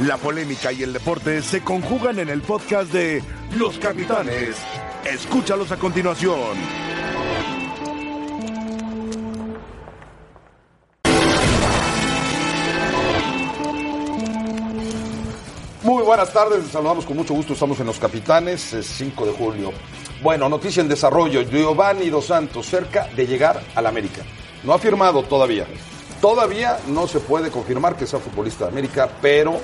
La polémica y el deporte se conjugan en el podcast de Los Capitanes. Escúchalos a continuación. Muy buenas tardes, les saludamos con mucho gusto, estamos en Los Capitanes, es 5 de julio. Bueno, noticia en desarrollo, Giovanni Dos Santos cerca de llegar al América. No ha firmado todavía. Todavía no se puede confirmar que sea futbolista de América, pero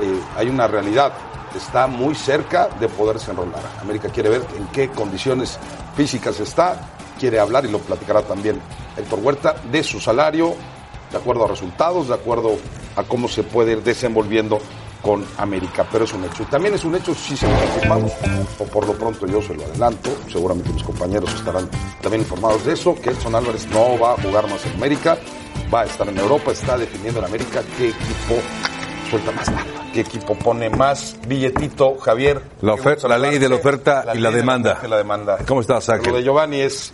eh, hay una realidad. Está muy cerca de poderse enrolar. América quiere ver en qué condiciones físicas está, quiere hablar y lo platicará también Héctor Huerta de su salario, de acuerdo a resultados, de acuerdo a cómo se puede ir desenvolviendo con América, pero es un hecho. Y también es un hecho si se confirmado, o por lo pronto yo se lo adelanto, seguramente mis compañeros estarán también informados de eso, que Edson Álvarez no va a jugar más en América, va a estar en Europa, está definiendo en América qué equipo suelta más lana, qué equipo pone más billetito, Javier. La, oferta, la ley de la oferta y la de demanda. la demanda. ¿Cómo estás, Ángel? Lo de Giovanni es,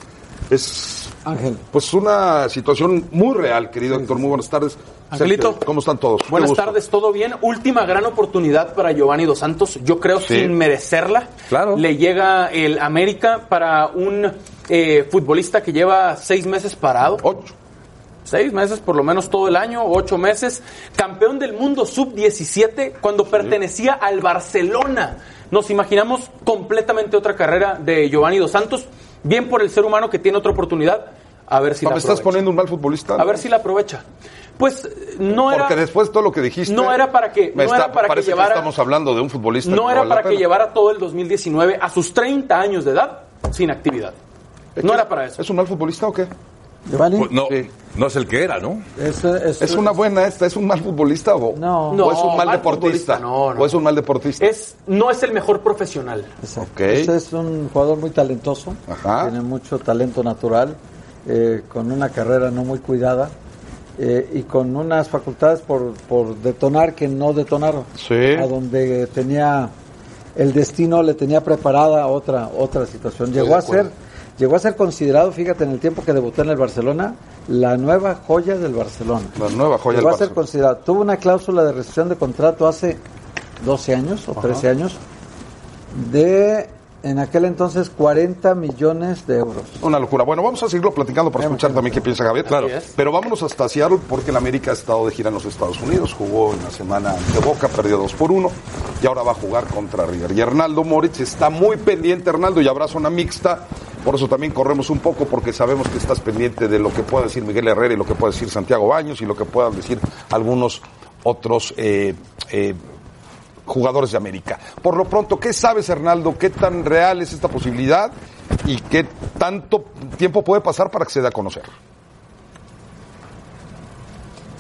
es Ángel. pues una situación muy real, querido Héctor. Muy buenas tardes. Angelito. ¿Cómo están todos? Buenas gusto. tardes, ¿todo bien? Última gran oportunidad para Giovanni Dos Santos, yo creo Sí. sin merecerla. Claro. Le llega el América para un eh, futbolista que lleva seis meses parado. Ocho. Seis meses, por lo menos todo el año, ocho meses. Campeón del mundo sub-17 cuando pertenecía al Barcelona. Nos imaginamos completamente otra carrera de Giovanni Dos Santos. Bien por el ser humano que tiene otra oportunidad. A ver si ¿Me la estás aprovecha. poniendo un mal futbolista? A ver si la aprovecha. Pues no era. Porque después de todo lo que dijiste. No era para que- me no era para que llevara- estamos hablando de un futbolista. No era para que llevara todo el 2019 a sus 30 años de edad sin actividad. No era para eso. ¿Es un mal futbolista o qué? Giovanni, Pues no, Sí. no es el que era, ¿no? es, es- ¿Es una buena esta? ¿Es un mal futbolista o, No. o es un mal, mal deportista? no, no. ¿O es un mal deportista? Es, no es el mejor profesional. Este es un jugador muy talentoso, Ajá. tiene mucho talento natural, eh, con una carrera no muy cuidada eh, y con unas facultades por, por detonar que no detonaron. Sí. A donde tenía el destino le tenía preparada otra otra situación. Llegó a ser. Llegó a ser considerado, fíjate, en el tiempo que debutó en el Barcelona, la nueva joya del Barcelona. La nueva joya Llegó del a ser Barcelona. considerado. Tuvo una cláusula de rescisión de contrato hace 12 años o 13 años de en aquel entonces 40 millones de euros. Una locura. Bueno, vamos a seguirlo platicando para escuchar también qué piensa Javier. Claro. Pero vámonos hasta Seattle porque el América ha estado de gira en los Estados Unidos. Jugó en la semana ante Boca, perdió 2 por 1 y ahora va a jugar contra River. Y Hernaldo Moritz está muy pendiente, Hernaldo, y habrá zona mixta. Por eso también corremos un poco porque sabemos que estás pendiente de lo que pueda decir Miguel Herrera y lo que pueda decir Santiago Baños y lo que puedan decir algunos otros eh, eh, jugadores de América. Por lo pronto, ¿qué sabes, Hernaldo? ¿Qué tan real es esta posibilidad? ¿Y qué tanto tiempo puede pasar para que se dé a conocer?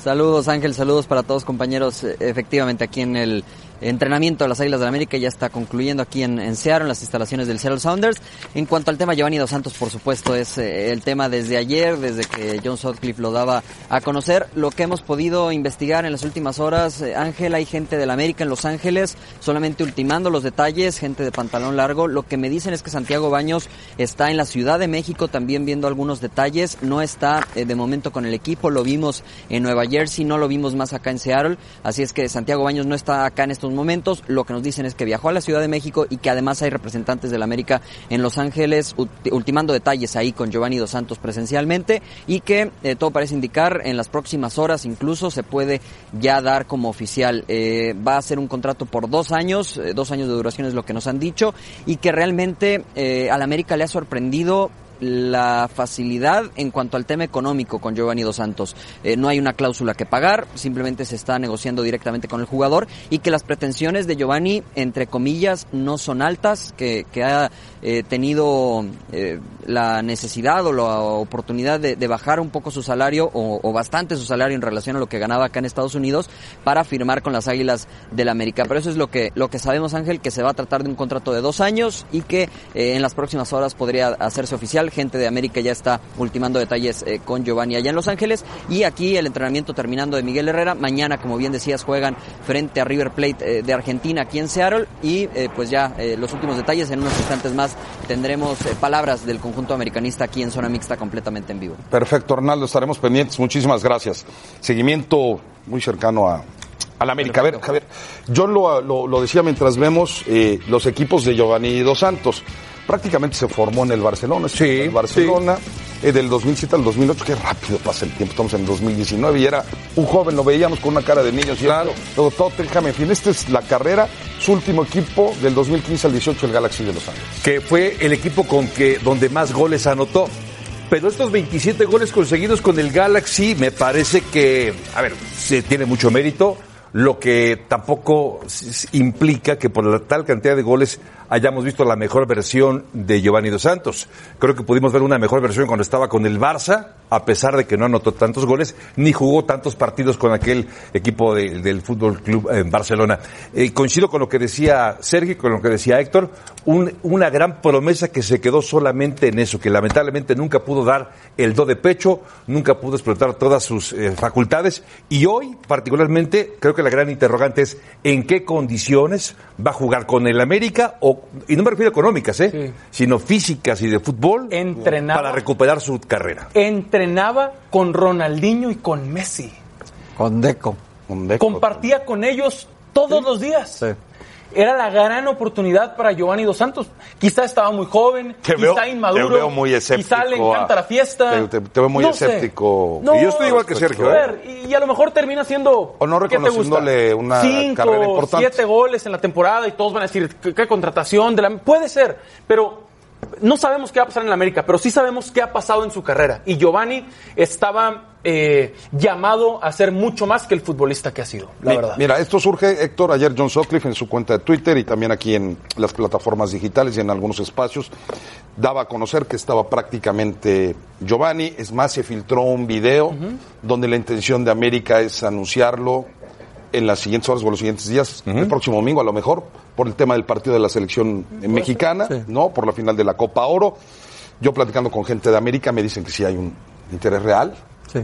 Saludos Ángel, saludos para todos compañeros. Efectivamente aquí en el entrenamiento de las Águilas del la América ya está concluyendo aquí en, Seattle, en las instalaciones del Seattle Sounders. En cuanto al tema Giovanni Dos Santos, por supuesto, es eh, el tema desde ayer, desde que John Sutcliffe lo daba a conocer. Lo que hemos podido investigar en las últimas horas, eh, Ángel, hay gente del América en Los Ángeles, solamente ultimando los detalles, gente de pantalón largo. Lo que me dicen es que Santiago Baños está en la Ciudad de México también viendo algunos detalles. No está eh, de momento con el equipo, lo vimos en Nueva Jersey, no lo vimos más acá en Seattle. Así es que Santiago Baños no está acá en estos momentos. Lo que nos dicen es que viajó a la Ciudad de México y que además hay representantes del América en Los Ángeles ulti- ultimando detalles ahí con Giovanni Dos Santos presencialmente y que eh, todo parece indicar en las próximas horas incluso se puede ya dar como oficial. Eh, va a ser un contrato por dos años, eh, dos años de duración es lo que nos han dicho y que realmente eh, al América le ha sorprendido la facilidad en cuanto al tema económico con Giovanni Dos Santos. Eh, no hay una cláusula que pagar, simplemente se está negociando directamente con el jugador y que las pretensiones de Giovanni, entre comillas, no son altas, que, que ha eh, tenido eh, la necesidad o la oportunidad de, bajar un poco su salario o, o bastante su salario en relación a lo que ganaba acá en Estados Unidos para firmar con las Águilas del América. Pero eso es lo que, lo que sabemos, Ángel, que se va a tratar de un contrato de dos años y que en las próximas horas podría hacerse oficial. Gente de América ya está ultimando detalles eh, con Giovanni allá en Los Ángeles y aquí el entrenamiento terminando de Miguel Herrera. Mañana, como bien decías, juegan frente a River Plate eh, de Argentina aquí en Seattle y eh, pues ya los últimos detalles en unos instantes más tendremos palabras del conjunto americanista aquí en zona mixta completamente en vivo. Perfecto, Arnaldo, estaremos pendientes. Muchísimas gracias. Seguimiento muy cercano a, Al América. A ver, Javier, yo lo, lo- lo decía mientras vemos los equipos de Giovanni Dos Santos. Prácticamente se formó en el Barcelona. Sí, El Barcelona, eh, del 2007 al 2008. Qué rápido pasa el tiempo. Estamos en 2019 y era un joven, lo veíamos con una cara de niño. Claro. Luego Tottenham, en fin, esta es la carrera. Su último equipo del 2015 al 18, el Galaxy de Los Ángeles. que fue el equipo con que donde más goles anotó. Pero estos 27 goles conseguidos con el Galaxy me parece que, a ver, se tiene mucho mérito, lo que tampoco implica que por la tal cantidad de goles hayamos visto la mejor versión de Giovanni Dos Santos. Creo que pudimos ver una mejor versión cuando estaba con el Barça, a pesar de que no anotó tantos goles, ni jugó tantos partidos con aquel equipo de- del Fútbol Club en Barcelona. Eh, coincido con lo que decía Sergio con lo que decía Héctor, un- una gran promesa que se quedó solamente en eso, que lamentablemente nunca pudo dar el do de pecho, nunca pudo explotar todas sus eh, facultades y hoy particularmente creo que la gran interrogante es en qué condiciones va a jugar con el América o y no me refiero a económicas, ¿eh? sino físicas y de fútbol Entrenaba. para recuperar su carrera. Entrenaba con Ronaldinho y con Messi. Con Deco. Compartía con ellos todos los días. Sí. Era la gran oportunidad para Giovanni Dos Santos. Quizá estaba muy joven, Te quizá veo- inmaduro, te veo muy escéptico quizá le encanta a- la fiesta. te- te- te veo muy No escéptico. No, Y yo estoy igual que Sergio, A ¿eh? ver, y a lo mejor termina siendo O no ¿qué te gusta? reconociéndole una Cinco, carrera importante. siete goles en la temporada y todos van a decir qué, qué contratación de la puede ser, pero no sabemos qué va a pasar en la América, pero sí sabemos qué ha pasado en su carrera. Y Giovanni estaba eh, llamado a ser mucho más que el futbolista que ha sido, la Mi- verdad. Mira, esto surge, Héctor, ayer John Sutcliffe en su cuenta de Twitter y también aquí en las plataformas digitales y en algunos espacios, daba a conocer que estaba prácticamente Giovanni. Es más, se filtró un video donde la intención de América es anunciarlo en las siguientes horas o los siguientes días, el próximo domingo a lo mejor, por el tema del partido de la selección mexicana, ¿no? Por la final de la Copa Oro. Yo platicando con gente de América me dicen que sí hay un interés real, Sí.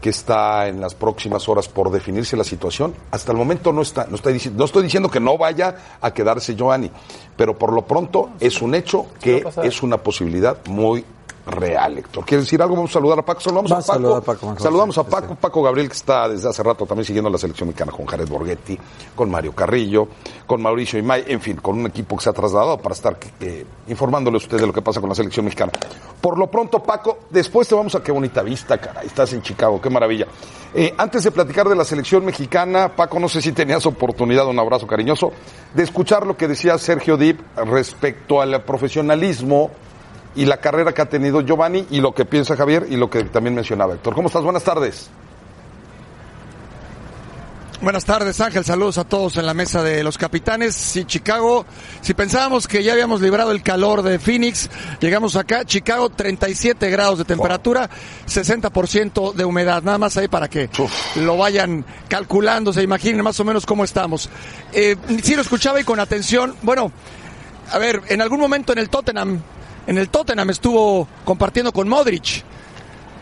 que está en las próximas horas por definirse la situación. Hasta el momento no está, no estoy, dici- no estoy diciendo que no vaya a quedarse Giovanni, pero por lo pronto es un hecho que es una posibilidad muy real, Héctor. ¿Quieres decir algo? Vamos a saludar a Paco. Saludamos a Paco. a Paco Saludamos a Paco, sí. Paco Gabriel, que está desde hace rato también siguiendo la selección mexicana con Jared Borghetti, con Mario Carrillo, con Mauricio Imay, en fin, con un equipo que se ha trasladado para estar eh, informándole a ustedes de lo que pasa con la selección mexicana. Por lo pronto, Paco, después te vamos a qué bonita vista, caray. Estás en Chicago, qué maravilla. Eh, antes de platicar de la selección mexicana, Paco, no sé si tenías oportunidad, un abrazo cariñoso, de escuchar lo que decía Sergio Dip respecto al profesionalismo y la carrera que ha tenido Giovanni y lo que piensa Javier y lo que también mencionaba Héctor. ¿Cómo estás? Buenas tardes. Buenas tardes, Ángel. Saludos a todos en la mesa de los capitanes. Sí, Chicago, si pensábamos que ya habíamos librado el calor de Phoenix, llegamos acá, Chicago, 37 grados de temperatura, 60% de humedad. Nada más ahí para que lo vayan calculando, se imaginen más o menos cómo estamos. Eh, sí, lo escuchaba y con atención. Bueno, a ver, en algún momento en el Tottenham, en el Tottenham estuvo compartiendo con Modric.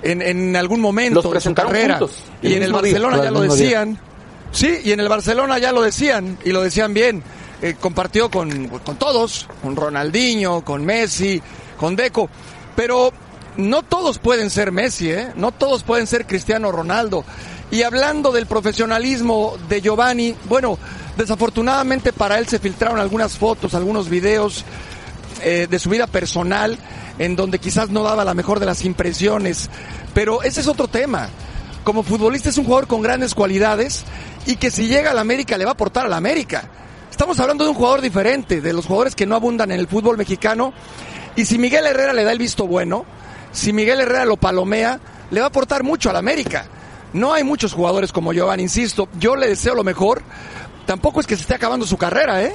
En, en algún momento Los de su carrera. juntos, y en el día. Barcelona ya lo día. decían. Sí, y en el Barcelona ya lo decían, y lo decían bien. Eh, compartió con, con todos, con Ronaldinho, con Messi, con Deco. Pero no todos pueden ser Messi, ¿eh? No todos pueden ser Cristiano Ronaldo. Y hablando del profesionalismo de Giovanni, bueno, desafortunadamente para él se filtraron algunas fotos, algunos videos eh, de su vida personal, en donde quizás no daba la mejor de las impresiones. Pero ese es otro tema. Como futbolista es un jugador con grandes cualidades y que si llega a la América le va a aportar a la América. Estamos hablando de un jugador diferente, de los jugadores que no abundan en el fútbol mexicano. Y si Miguel Herrera le da el visto bueno, si Miguel Herrera lo palomea, le va a aportar mucho a la América. No hay muchos jugadores como Giovanni, insisto. Yo le deseo lo mejor. Tampoco es que se esté acabando su carrera, ¿eh?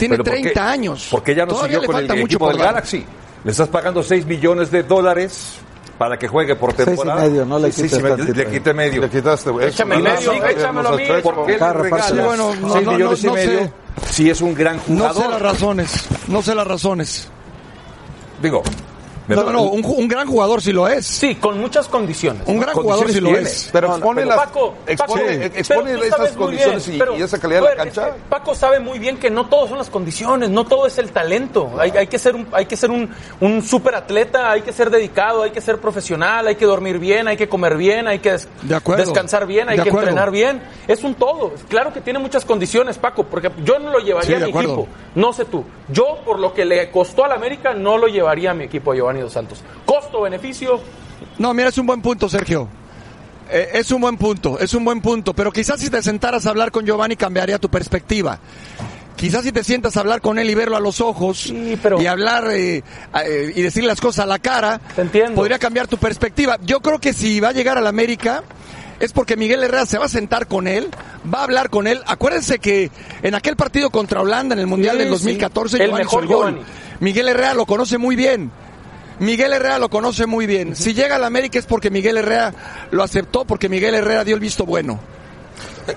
Tiene Pero ¿por qué? 30 años. Porque ya no Todavía siguió con el falta mucho equipo por del dar. Galaxy. Le estás pagando 6 millones de dólares para que juegue por Seis y temporada. medio, no le Sí, quites sí, tantito. Le quité medio. Le quitaste, güey. Échame no, medio, no, échamelo a mí. no, no, ¿Por qué le regalas. Sí, bueno, no, 6 no, millones no, no y medio? sé. Si es un gran No jugador. sé las razones, no sé las razones. Digo, No, no, un, gran jugador sí lo es. Sí, con muchas condiciones. Un gran jugador sí lo tiene. es. Pero expone, las, Paco, expone, Paco, pero condiciones bien, y- pero, y, esa calidad de la cancha. es que Paco sabe muy bien que no todo son las condiciones, no todo es el talento. Hay, hay que ser un, hay que ser un, un super atleta, hay que ser dedicado, hay que ser profesional, hay que dormir bien, hay que comer bien, hay que des- De acuerdo. descansar bien, hay De que acuerdo. entrenar bien. Es un todo. Claro que tiene muchas condiciones, Paco, porque yo no lo llevaría Sí, a mi acuerdo. equipo. No sé tú. Yo, por lo que le costó al América, no lo llevaría a mi equipo a Giovanni Dos Santos. Costo-beneficio, No, mira, es un buen punto, Sergio. Eh, es un buen punto, es un buen punto. Pero quizás si te sentaras a hablar con Giovanni cambiaría tu perspectiva. Quizás si te sientas a hablar con él y verlo a los ojos Sí, pero- y hablar eh, eh, y decirle las cosas a la cara, Te entiendo. podría cambiar tu perspectiva. Yo creo que si va a llegar a la América es porque Miguel Herrera se va a sentar con él, va a hablar con él. Acuérdense que en aquel partido contra Holanda en el Mundial Sí, del 2014 sí. El Giovanni mejor hizo el gol. Giovanni. Miguel Herrera lo conoce muy bien. Miguel Herrera lo conoce muy bien. Si llega a la América es porque Miguel Herrera lo aceptó, porque Miguel Herrera dio el visto bueno.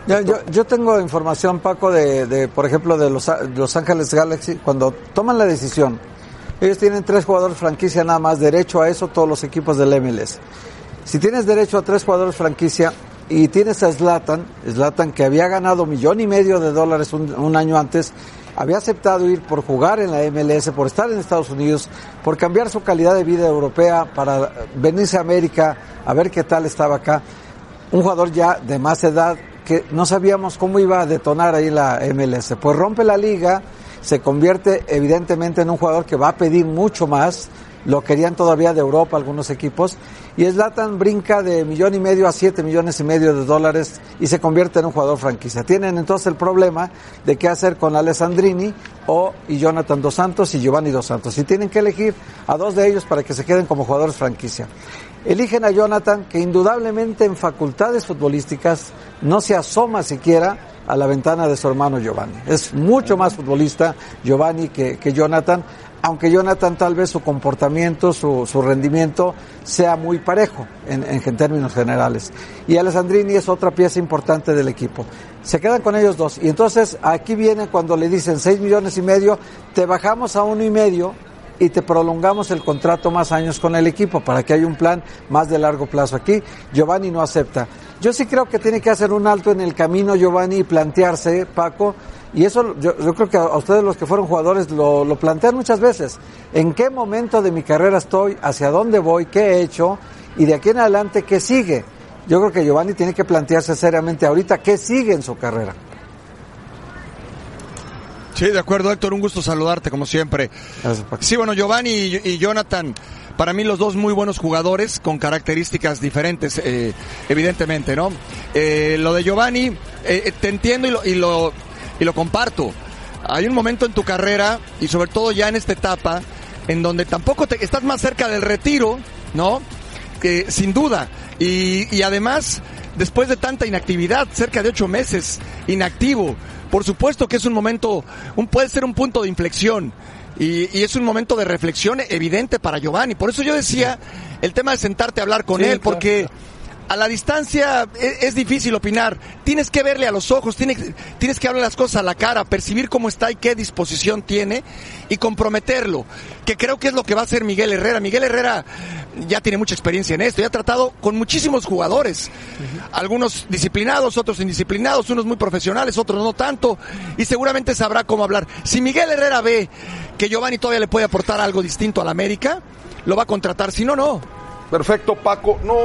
Yo, yo, yo tengo información, Paco, de, de, por ejemplo, de los, los Ángeles Galaxy, cuando toman la decisión, ellos tienen tres jugadores franquicia nada más, derecho a eso todos los equipos del MLS. Si tienes derecho a tres jugadores franquicia y tienes a Zlatan, Zlatan que había ganado millón y medio de dólares un, un año antes, había aceptado ir por jugar en la MLS, por estar en Estados Unidos, por cambiar su calidad de vida europea para venirse a América a ver qué tal estaba acá un jugador ya de más edad que no sabíamos cómo iba a detonar ahí la MLS. Pues rompe la liga, se convierte evidentemente en un jugador que va a pedir mucho más, lo querían todavía de Europa algunos equipos, y Zlatan brinca de millón y medio a siete millones y medio de dólares y se convierte en un jugador franquicia. Tienen entonces el problema de qué hacer con Alessandrini o y Jonathan Dos Santos y Giovanni Dos Santos. Y tienen que elegir a dos de ellos para que se queden como jugadores franquicia. Eligen a Jonathan, que indudablemente en facultades futbolísticas no se asoma siquiera a la ventana de su hermano Giovanni. Es mucho más futbolista Giovanni que, que Jonathan, aunque Jonathan tal vez su comportamiento, su, su rendimiento sea muy parejo en, en términos generales. Y Alessandrini es otra pieza importante del equipo. Se quedan con ellos dos. Y entonces aquí viene cuando le dicen seis millones y medio, te bajamos a uno y medio y te prolongamos el contrato más años con el equipo para que haya un plan más de largo plazo aquí. Giovanni no acepta. Yo sí creo que tiene que hacer un alto en el camino Giovanni y plantearse, Paco, y eso yo, creo que a ustedes los que fueron jugadores lo, lo plantean muchas veces. ¿En qué momento de mi carrera estoy? ¿Hacia dónde voy? ¿Qué he hecho? Y de aquí en adelante, ¿qué sigue? Yo creo que Giovanni tiene que plantearse seriamente ahorita qué sigue en su carrera. Sí, de acuerdo, Héctor, un gusto saludarte como siempre. Gracias. Sí, bueno, Giovanni y, y Jonathan, para mí los dos muy buenos jugadores con características diferentes, eh, evidentemente, ¿no? Eh, lo de Giovanni, eh, te entiendo y lo, y, lo, y lo comparto. Hay un momento en tu carrera, y sobre todo ya en esta etapa, en donde tampoco te, estás más cerca del retiro, ¿no? Que sin duda. Y, y además, después de tanta inactividad, cerca de ocho meses inactivo, por supuesto que es un momento, un, puede ser un punto de inflexión. Y, y es un momento de reflexión evidente para Giovanni. Por eso yo decía el tema de sentarte a hablar con Sí, él, claro, porque a la distancia es, es difícil opinar. Tienes que verle a los ojos, tienes, tienes que hablar las cosas a la cara, percibir cómo está y qué disposición tiene y comprometerlo. Que creo que es lo que va a hacer Miguel Herrera. Miguel Herrera ya tiene mucha experiencia en esto, ya ha tratado con muchísimos jugadores. Algunos disciplinados, otros indisciplinados, unos muy profesionales, otros no tanto. Y seguramente sabrá cómo hablar. Si Miguel Herrera ve que Giovanni todavía le puede aportar algo distinto al América, lo va a contratar. Si no, no. Perfecto, Paco. No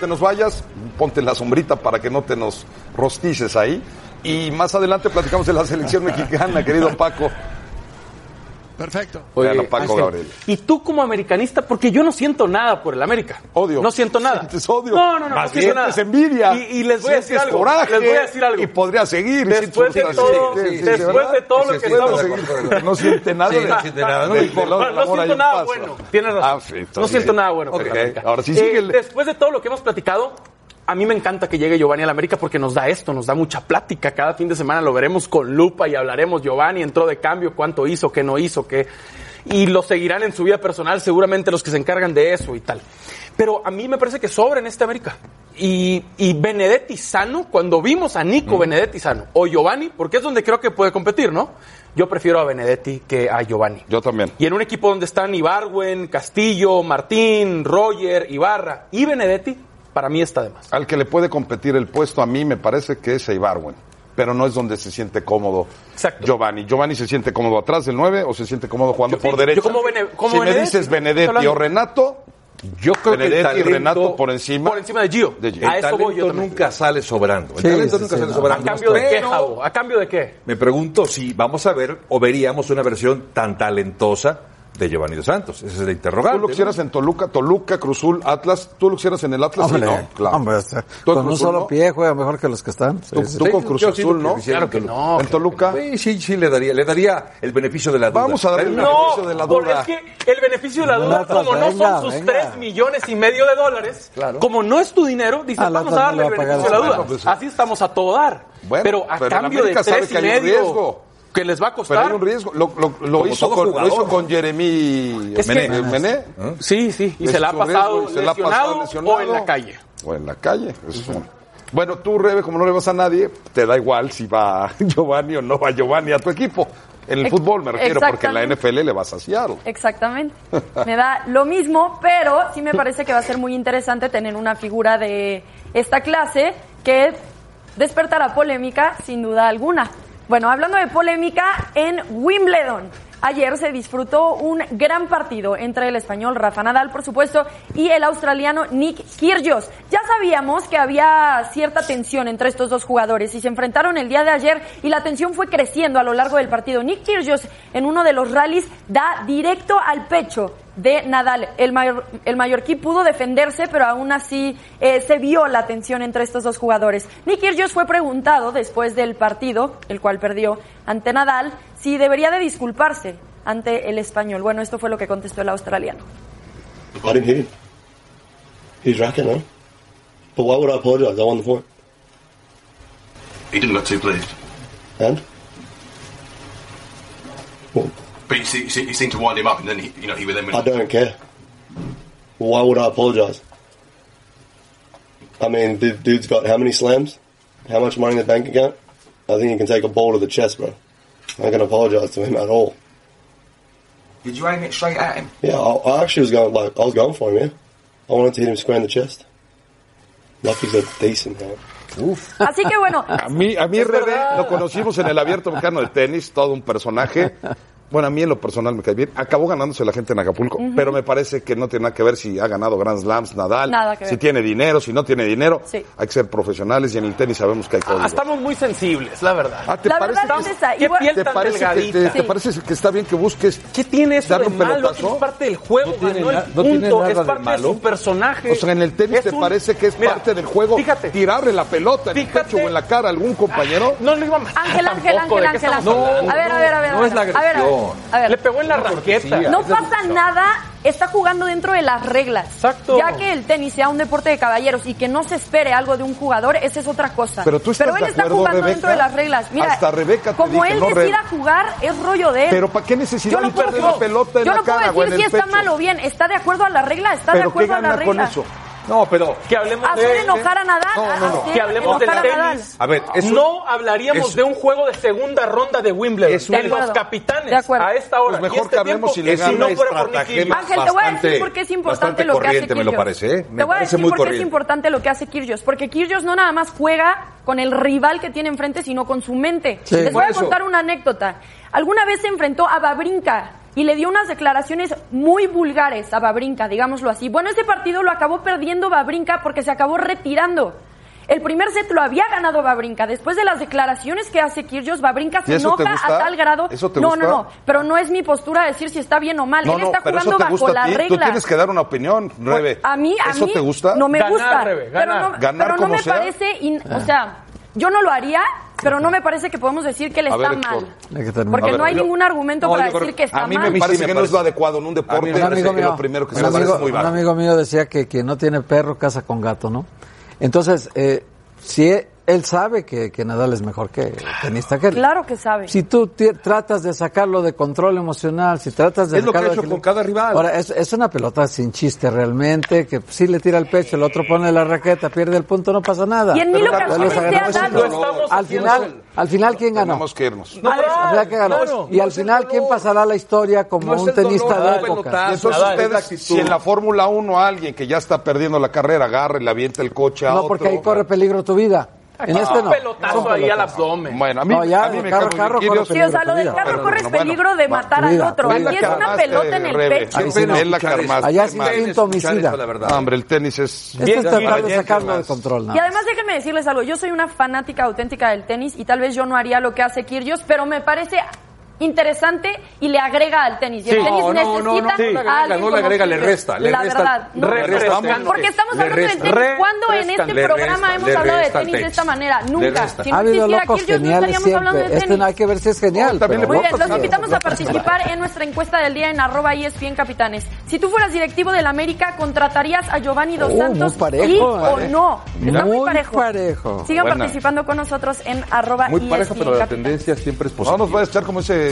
te nos vayas. Ponte la sombrita para que no te nos rostices ahí. Y más adelante platicamos de la selección mexicana, querido Paco. Perfecto. Oye, a Paco Ángel, Gabriel. Y tú como americanista, porque yo no siento nada por el América. Odio. No siento nada. Sientes odio. No, no, no, Más no siento nada. envidia. Y, y les voy a decir algo. coraje. les voy a decir algo. Y podría seguir. Después de todo, sí, sí, después de todo lo que estamos... No siente nada. No siente nada. No, siento ahí nada bueno. Tienes razón. Ah, no siento nada bueno. por Ok, el América. ahora sí Eh, sigue el- Después de todo lo que hemos platicado, a mí me encanta que llegue Giovanni a la América porque nos da esto, nos da mucha plática. Cada fin de semana lo veremos con lupa y hablaremos. Giovanni entró de cambio, cuánto hizo, qué no hizo, qué. Y lo seguirán en su vida personal, seguramente los que se encargan de eso y tal. Pero a mí me parece que sobra en este América. y, y Benedetti sano, cuando vimos a Nico Benedetti sano, o Giovanni, porque es donde creo que puede competir, ¿no? Yo prefiero a Benedetti que a Giovanni. Yo también. Y en un equipo donde están Ibarwen, Castillo, Martín, Roger, Ibarra y Benedetti, para mí está de más. Al que le puede competir el puesto a mí me parece que es a Ibarwen, pero no es donde se siente cómodo Exacto. Giovanni. Giovanni se siente cómodo atrás del 9 o se siente cómodo jugando Yo- por yo derecha. como Bene- como si me Benedetti, dices Benedetti o Renato, Yo creo que el Benedetti y talento, Renato por encima. Por encima de Gio. De Gio. el A eso voy yo talento también. nunca sale sobrando. El Sí, talento sí, nunca sí, sale no. sobrando. ¿A cambio de qué, Javo? ¿A cambio de qué? Me pregunto si vamos a ver o veríamos una versión tan talentosa de Giovanni Dos Santos. Ese es el interrogante. Tú lo ¿no? quisieras en Toluca, Toluca, Cruzul, Atlas. ¿Tú lo quisieras en el Atlas? Sí, Hombre, no, claro. hombre, o sea, ¿Tú en con un Cruz Azul, solo no? pie juega mejor que los que están. Sí, Tú, sí. tú Sí, con Cruz yo sí Azul, lo ¿no? quisiera Claro que Toluca. no. En Toluca. Sí, sí, sí, le daría, le daría el beneficio de la duda. Vamos a darle el no, beneficio de la por- duda. es que el beneficio de la duda, Atlas, como no venga, son sus venga. 3 millones y medio de dólares, Claro. como no es tu dinero, dices, Al vamos a darle le el beneficio de la duda. Pues, Así estamos a todo dar. Bueno, pero a pero cambio de 3 y un medio. Que les va a Pero costar. hay un riesgo. Lo, lo- lo Como hizo, con, lo hizo con Jeremy Es que- Mené. Mené. Sí, sí, y se la riesgo y se la ha pasado lesionado, o en la calle. O en la calle. eso. Bueno, tú, Rebe, como no le vas a nadie, te da igual si va Giovanni o no va Giovanni a tu equipo. En el Ex- fútbol me refiero, porque en la. NFL le vas a Seattle. Exactamente. Me da lo mismo, pero sí me parece que va a ser muy interesante tener una figura de esta clase que despertará polémica sin duda alguna. Bueno, hablando de polémica, en Wimbledon. Ayer se disfrutó un gran partido entre el español Rafa Nadal, por supuesto, y el australiano Nick Kyrgios. Ya sabíamos que había cierta tensión entre estos dos jugadores y se enfrentaron el día de ayer y la tensión fue creciendo a lo largo del partido. Nick Kyrgios en uno de los rallies da directo al pecho de Nadal. El, mayor, el mallorquí pudo defenderse, pero aún así eh, se vio la tensión entre estos dos jugadores. Nick Kyrgios fue preguntado después del partido, el cual perdió ante Nadal, si debería de disculparse ante el español. Bueno, esto fue lo que contestó el australiano. I didn't hit him. He's racking, huh? But why would I apologise? I won the point. He didn't look too pleased. And? Well, But you, see, you, see, you seem to wind him up, and then he, you know he would then. I don't care. Why would I apologise? I mean, the dude's got how many slams? How much money in the bank account? I think he can take a ball to the chest, bro. I ain't gonna apologise to him at all. Did you aim it straight at him? Yeah, I, I actually was going like I was going for him. Yeah, I wanted to hit him square in the chest. Lucky's a decent guy. Así que bueno, A mí, a mí Rebe, lo conocimos en el abierto mexicano de tenis, todo un personaje. Bueno, a mí en lo personal me cae bien. Acabó ganándose la gente en Acapulco, pero me parece que no tiene nada que ver si ha ganado Grand Slams, Nadal, Nada que ver. si tiene dinero, si no tiene dinero. Sí. Hay que ser profesionales y en el tenis sabemos que hay Ah, códigos. estamos muy sensibles, la verdad. Ah, ¿te la parece verdad que- es esa. ¿Qué Igual- piel ¿Te tan parece, que, te, delgadita? te Sí. parece que está bien que busques ¿Qué tiene eso darle de un malo? pelotazo? Es parte del juego, No tiene ganó el no tiene punto, nada es de parte de, malo. su personaje. O sea, en el tenis Es te un- parece que es Mira, parte del juego Fíjate, tirarle la pelota en el pecho o en la cara a algún compañero. no lo iba a matar Ángel, Ángel, Ángel, ¿de Ángel? A ver, a ver, a ver. no es la a a ver. Le pegó en la raqueta. No pasa nada, está jugando dentro de las reglas. Exacto. Ya que el tenis sea un deporte de caballeros y que no se espere algo de un jugador, esa es otra cosa. Pero tú estás él de está acuerdo, jugando Rebeca? dentro de las reglas. Mira, Hasta Rebeca te como dije, él no, decida Rebe. jugar, es rollo de él. Pero ¿para qué necesidad no perder la pelota en yo la no puedo cara o en decir el si está mal o bien. Está de acuerdo a la regla, está de ¿Pero qué acuerdo a la con regla. eso? No, pero Que hablemos Hacer de enojar a Nadal. No, no, no. hacer que hablemos del a tenis. A ver, no hablaríamos de un juego de segunda ronda de Wimbledon. Es un- de los capitanes De acuerdo. a esta hora. Pues mejor y este que hablemos tiempo, gana si no fuera por. Ángel, te voy a decir por qué es importante lo que hace corriente, me lo Kyrgios. parece, ¿eh? Me te voy a decir por qué es importante lo que hace Kyrgios. Porque Kyrgios no nada más juega con el rival que tiene enfrente, sino con su mente. Sí. Les voy a contar una anécdota. Alguna vez se enfrentó a Babrinka y le dio unas declaraciones muy vulgares a Babrinka, digámoslo así. Bueno, ese partido lo acabó perdiendo Babrinka porque se acabó retirando. El primer set lo había ganado Babrinka. Después de las declaraciones que hace Kyrgios, Babrinka ¿Y se enoja a tal grado. ¿Eso te no, gusta? no, no. Pero no es mi postura decir si está bien o mal. No, Él no, está pero eso jugando te bajo gusta a las ti. Tú tienes que dar una opinión, Rebe. A mí, a ¿Eso mí te gusta? No me Ganar, gusta. Rebe, pero ganar. no, Ganar pero no como me sea. parece, in- o sea, yo no lo haría, pero no me parece que podemos decir que le A está ver, mal. Porque ver, no hay yo- ningún argumento No, para decir que está A mí mal. me parece sí me que no es lo adecuado en un deporte. Parece amigo mío, lo primero que se un hace amigo, es muy un bajo. amigo mío decía que quien no tiene perro casa con gato, ¿no? Entonces, eh, si él sabe que, que Nadal es mejor que tenista que él. Claro que sabe. Si tú tratas de sacarlo de control emocional, si tratas de Es lo que sacarlo ha hecho de con cada rival. Ahora, es, es una pelota sin chiste realmente, que sí le tira el pecho, el otro pone la raqueta, pierde el punto, no pasa nada. Y en lo les ustedes te ha dado- Al final, al final, ¿quién ganó? Tenemos que irnos. No, Al final, ¿quién ganó? claro, y al no final, ¿quién pasará a la historia como No un tenista de época? entonces ustedes, si en la Fórmula 1 alguien que ya está perdiendo la carrera agarra y le avienta el coche a No, otro. porque ahí corre peligro tu vida. En este un no. pelotazo Es un ahí al abdomen. Bueno, a mí, No, ya, a mí me carro, carro, corre Sí, o sea, lo del carro corres peligro de matar al otro. Aquí es una pelota en el pecho. Ahí sí, no. es la calmaste. Allá mal. instinto homicida. No, hombre, el tenis es... Esto Bien, es tratar de sacarlo de control. Y más. además déjenme decirles algo, yo soy una fanática auténtica del tenis y tal vez yo no haría lo que hace Kyrgios, pero me parece interesante y le agrega al tenis. Y el tenis No, no, no, necesita no, sí. a alguien No le agrega, le resta, le La resta. verdad, no. Resta. Porque estamos hablando del tenis. ¿Cuándo en este le programa resta, hemos hablado de tenis de esta manera? Nunca. Si Ha no habido existiera locos no geniales estaríamos hablando de siempre. Este tenis. no hay que ver si es genial. No, también pero Muy bien, los invitamos a participar en nuestra encuesta del día en arroba E ESPN Capitanes. Si tú fueras directivo del América, ¿contratarías a Giovanni Dos Oh, Santos? muy parejo, ¿Sí eh. o no? Está muy, parejo. parejo. Sigan Buena. participando con nosotros en arroba Muy pareja, ESPN pero la Capitanes. tendencia siempre es No positiva. nos va a echar como ese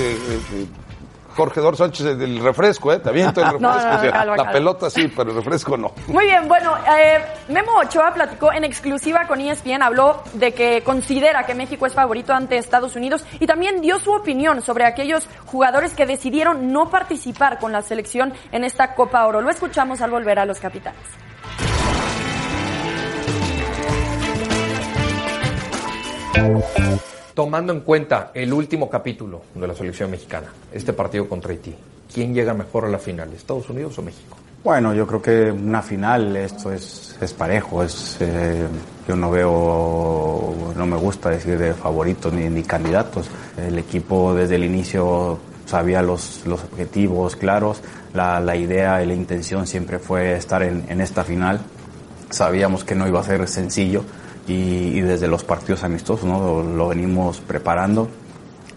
Jorge Dor Sánchez del refresco, ¿eh? Te aviento el refresco. No, no, no, o sea, calma, la calma. pelota sí, pero el refresco no. Muy bien, bueno, eh, Memo Ochoa platicó en exclusiva con ESPN, habló de que considera que México es favorito ante Estados Unidos y también dio su opinión sobre aquellos jugadores que decidieron no participar con la selección en esta Copa Oro. Lo escuchamos al volver a los capitanes. Tomando en cuenta el último capítulo de la selección mexicana, este partido contra Haití, ¿quién llega mejor a la final, Estados Unidos o México? Bueno, yo creo que una final, esto es, es parejo, es, eh, yo no veo, no me gusta decir de favoritos ni, ni candidatos. El equipo desde el inicio sabía los, los objetivos claros, la, la idea y la intención siempre fue estar en, en esta final. Sabíamos que no iba a ser sencillo y, y desde los partidos amistosos ¿no? lo, lo venimos preparando,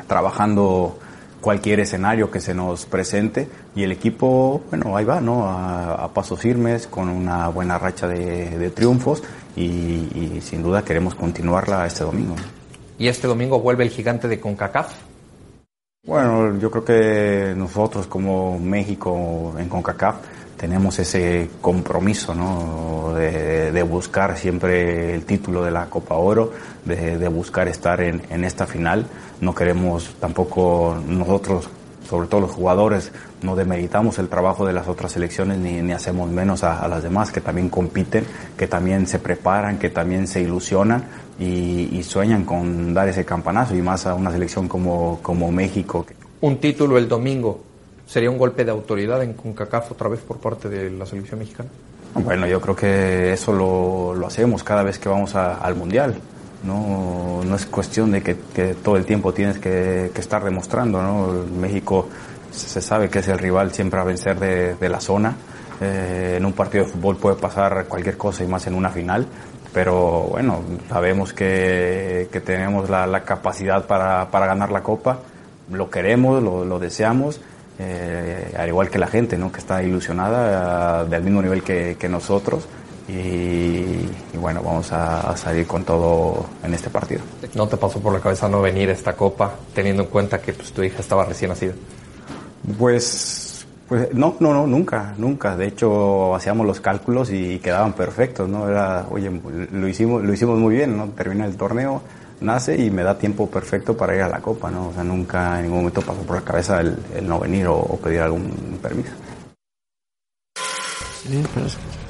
trabajando cualquier escenario que se nos presente y el equipo, bueno, ahí va, ¿no? A, a pasos firmes, con una buena racha de, de triunfos y, y sin duda queremos continuarla este domingo. Y este domingo vuelve el gigante de CONCACAF. Bueno, yo creo que nosotros como México en CONCACAF tenemos ese compromiso, ¿no? De, de buscar siempre el título de la Copa Oro, de, de buscar estar en, en esta final. No queremos tampoco nosotros, sobre todo los jugadores, no demeritamos el trabajo de las otras selecciones ni, ni hacemos menos a, a las demás que también compiten, que también se preparan, que también se ilusionan y, y sueñan con dar ese campanazo y más a una selección como, como México. Un título el domingo, ¿sería un golpe de autoridad en CONCACAF otra vez por parte de la selección mexicana? Bueno, yo creo que eso lo, hacemos cada vez que vamos al Mundial. No, no es cuestión de que, todo el tiempo tienes que, que estar demostrando. México se sabe que es el rival siempre a vencer de, la zona. Eh, en un partido de fútbol puede pasar cualquier cosa y más en una final. Pero bueno, sabemos que, tenemos la, capacidad para, ganar la Copa. Lo queremos, lo deseamos. Eh, al igual que la gente, ¿no? Que está ilusionada eh, del mismo nivel que, que nosotros. Y, y bueno, vamos a, a salir con todo en este partido. ¿No te pasó por la cabeza no venir a esta copa teniendo en cuenta que pues, tu hija estaba recién nacida? Pues, pues no, no, no, nunca, nunca. De hecho, hacíamos los cálculos y quedaban perfectos, ¿no? Era, oye, lo hicimos, lo hicimos muy bien, ¿no? Termina el torneo, nace y me da tiempo perfecto para ir a la copa, ¿no? O sea, nunca en ningún momento pasó por la cabeza el, el no venir o, o pedir algún permiso.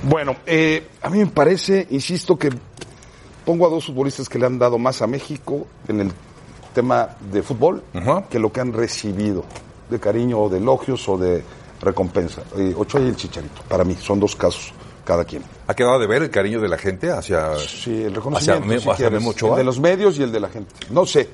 Bueno, eh, a mí me parece, insisto, que pongo a dos futbolistas que le han dado más a México en el tema de fútbol que lo que han recibido de cariño o de elogios o de recompensa. Eh, Ochoa y el Chicharito, para mí, son dos casos cada quien. ¿Ha quedado de ver el cariño de la gente hacia, Sí, el reconocimiento, si hacia quieres, Memo Ochoa? el de los medios y el de la gente. No sé,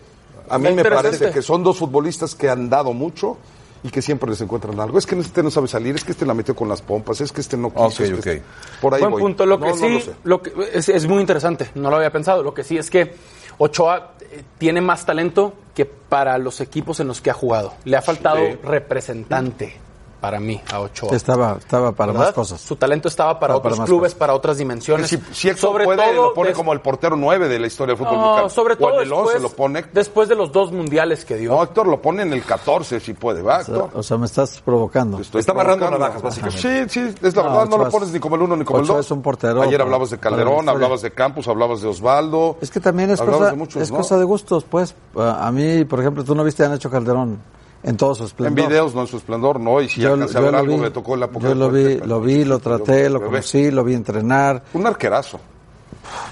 a mí me parece que son dos futbolistas que han dado mucho y que siempre les encuentran algo. Es que este no sabe salir, es que este la metió con las pompas, es que este no quiso. Ok, es que ok. este- Por ahí Buen voy. punto. Lo No, que no sí, lo que es, es muy interesante. No lo había pensado. Lo que sí es que Ochoa eh, tiene más talento que para los equipos en los que ha jugado. Le ha faltado Sí. representante. Para mí a Ochoa. Estaba, estaba para ¿Verdad? más cosas. Su talento estaba para Estaba otros clubes, cosas. para otras dimensiones. Si, si Héctor Sobre puede, todo lo pone des- como el portero 9 de la historia del fútbol No, mexicano. sobre o todo en el 11 después, lo pone. después de los dos mundiales que dio. No, Héctor lo pone en el 14 si puede, ¿va, O sea, o me estás provocando. Estoy Está amarrando navajas, básicamente. Sí, sí, es la No, verdad, no lo pones es- ni como el uno ni como el Ochoa dos. es un portero Ayer hablabas de Calderón, hablabas de Campos, hablabas de Osvaldo. Es que también es, cosa, de muchos, es ¿no? cosa de gustos, pues. A a mí, por ejemplo, tú no viste a Nacho Calderón en todo su En esplendor. videos, no en su esplendor, no, y si Yo, alcancé a ver algo, vi, me tocó la época yo lo vi, lo vi, lo traté, lo conocí, lo vi entrenar. Un arquerazo.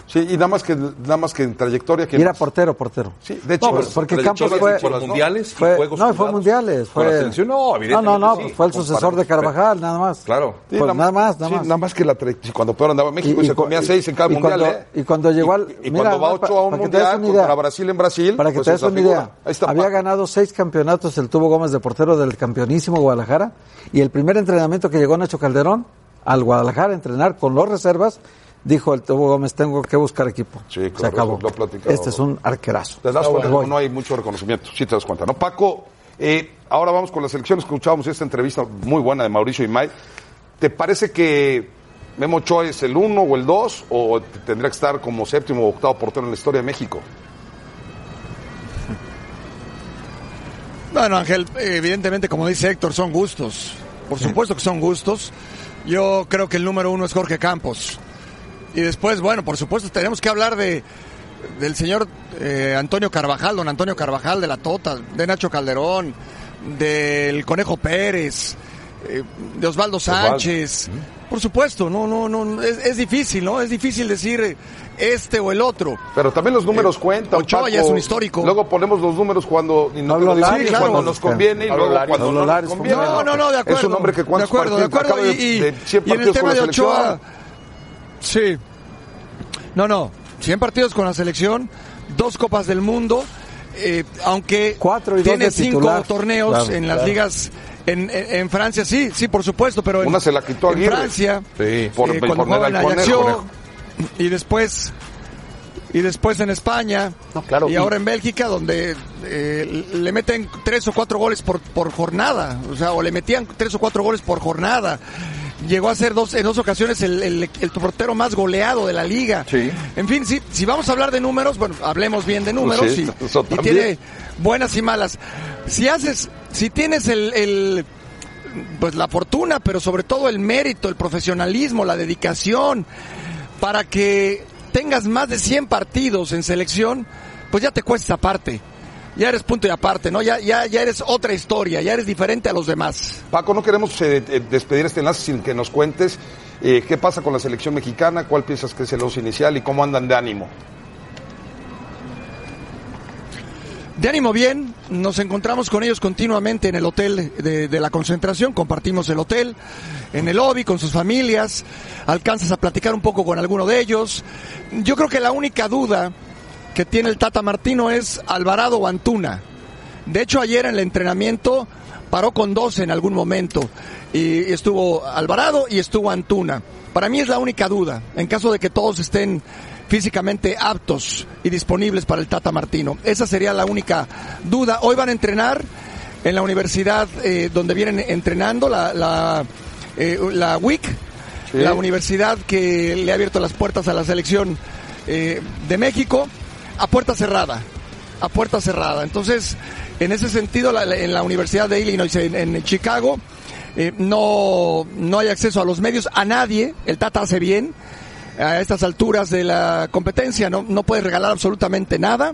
Sí, y nada más que, nada más que en trayectoria. Y ¿quién era más? portero, portero. Sí, de hecho, No, pues, porque Campos fue, por los mundiales y fue- juegos no, fue mundiales. Fue, la selección, no, no, no, evidentemente no, sí. pues fue el sucesor de Carvajal, nada más. Claro. Sí, Pues nada más, nada sí, más. nada más que la trayectoria. Cuando peor andaba en México y, se comía seis en cada y mundial, cuando, ¿eh? Y cuando llegó al. Y, y mira, cuando va ocho a un que mundial contra Brasil en Brasil, Para que pues te des una idea, había ganado seis campeonatos el Tubo Gómez de portero del campeonísimo Guadalajara y el primer entrenamiento que llegó Nacho Calderón al Guadalajara a entrenar con los reservas, dijo el Tubo Gómez, tengo que buscar equipo. Sí, Se claro, acabó. he platicado. Este es un arquerazo. Te das cuenta, no hay mucho reconocimiento, sí te das cuenta, ¿no? Paco, eh, ahora vamos con la selección, escuchábamos esta entrevista muy buena de Mauricio Imay. ¿Te parece que Memo Ochoa es el uno o el dos o tendría que estar como séptimo o octavo portero en la historia de México? Bueno, Ángel, evidentemente, como dice Héctor, son gustos. Por supuesto que son gustos. Yo creo que el número uno es Jorge Campos. Y después, bueno, por supuesto, tenemos que hablar de del señor eh, Antonio Carvajal, don Antonio Carvajal de la Tota, de Nacho Calderón, del Conejo Pérez, eh, de Osvaldo Sánchez. Por supuesto, no, no, no, es, es difícil, ¿no? Es difícil decir eh, este o el otro. Pero también los números cuentan. Ochoa Paco. ya es un histórico. Luego ponemos los números cuando, y no cuando nos conviene y Pablo luego cuando Pablo no Lares, nos conviene. No, no, no, de acuerdo. Es un hombre que de cuántos acuerdo, de acuerdo. Y, y- de 100 y en el tema de Ochoa, selección. Sí. No, no, 100 partidos con la selección, dos copas del mundo, eh, aunque Cuatro y tiene cinco titular. torneos Claro, en las ligas en, en- en Francia, sí, sí, por supuesto, pero en, Una se la quitó en. Francia, Sí, por- eh, por cuando poner jugaba en Ajaccio, y después y después en España No, claro, y y- ahora en Bélgica donde eh, le meten tres o cuatro goles por, por jornada. O sea o le metían tres o cuatro goles por jornada llegó a ser dos en dos ocasiones el, el, el portero más goleado de la liga Sí. en fin si, si vamos a hablar de números bueno hablemos bien de números Sí, y, tiene buenas y malas si haces si tienes el, el pues la fortuna, pero sobre todo el mérito, el profesionalismo, la dedicación, para que tengas más de 100 partidos en selección, pues ya te cuesta aparte. Ya eres punto y aparte, ¿no? Ya, ya, ya eres otra historia, ya eres diferente a los demás. Paco, no queremos eh, eh, despedir este enlace sin que nos cuentes eh, qué pasa con la selección mexicana, cuál piensas que es el once inicial y cómo andan de ánimo. De ánimo bien, nos encontramos con ellos continuamente en el hotel de, de la concentración, compartimos el hotel, en el lobby con sus familias, alcanzas a platicar un poco con alguno de ellos. Yo creo que la única duda que tiene el Tata Martino es Alvarado o Antuna. De hecho, ayer en el entrenamiento paró con dos en algún momento y estuvo Alvarado y estuvo Antuna. Para mí es la única duda, en caso de que todos estén físicamente aptos y disponibles para el Tata Martino. Esa sería la única duda. Hoy van a entrenar en la universidad eh, donde vienen entrenando, la, la, eh, la WIC, Sí. la universidad que le ha abierto las puertas a la selección eh, de México, a puerta cerrada, a puerta cerrada. Entonces, en ese sentido, la- en la Universidad de Illinois, en, en Chicago, eh, no, no hay acceso a los medios, a nadie, el Tata hace bien, a estas alturas de la competencia, no, no puede regalar absolutamente nada.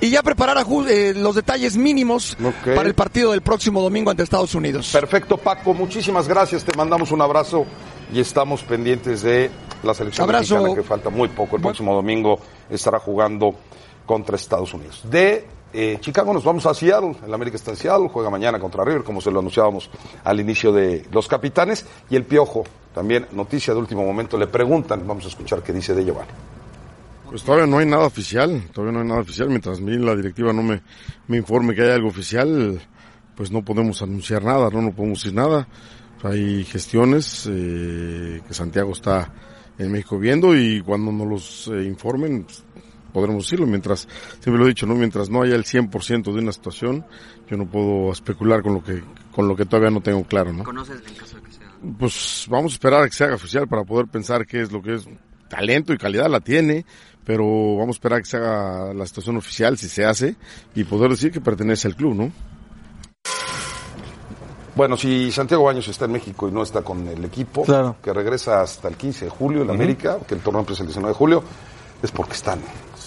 Y ya preparar aju- eh, los detalles mínimos para el partido del próximo domingo ante Estados Unidos. Perfecto, Paco, muchísimas gracias, te mandamos un abrazo y estamos pendientes de la selección Abrazo. mexicana que falta muy poco. El próximo domingo estará jugando contra Estados Unidos. De eh, Chicago nos vamos a Seattle, el América está en Seattle, juega mañana contra River, como se lo anunciábamos al inicio de los capitanes, y el Piojo, también noticia de último momento, le preguntan, vamos a escuchar qué dice de Giovanni. Pues todavía no hay nada oficial, todavía no hay nada oficial. Mientras mí la directiva no me, me informe que hay algo oficial, pues no podemos anunciar nada, no, no podemos decir nada. Hay gestiones eh, que Santiago está en México viendo y cuando nos los eh, informen, pues, podremos decirlo, mientras, siempre lo he dicho, ¿no? Mientras no haya el 100% de una situación, yo no puedo especular con lo que, con lo que todavía no tengo claro, ¿no? ¿Conoces en caso de que sea? Pues vamos a esperar a que se haga oficial para poder pensar qué es lo que es. Talento y calidad la tiene, pero vamos a esperar a que se haga la situación oficial, si se hace, y poder decir que pertenece al club, ¿no? Bueno, si Santiago Baños está en México y no está con el equipo, Claro. que regresa hasta el 15 de julio en América, que el torneo empieza el 19 de julio, es porque están.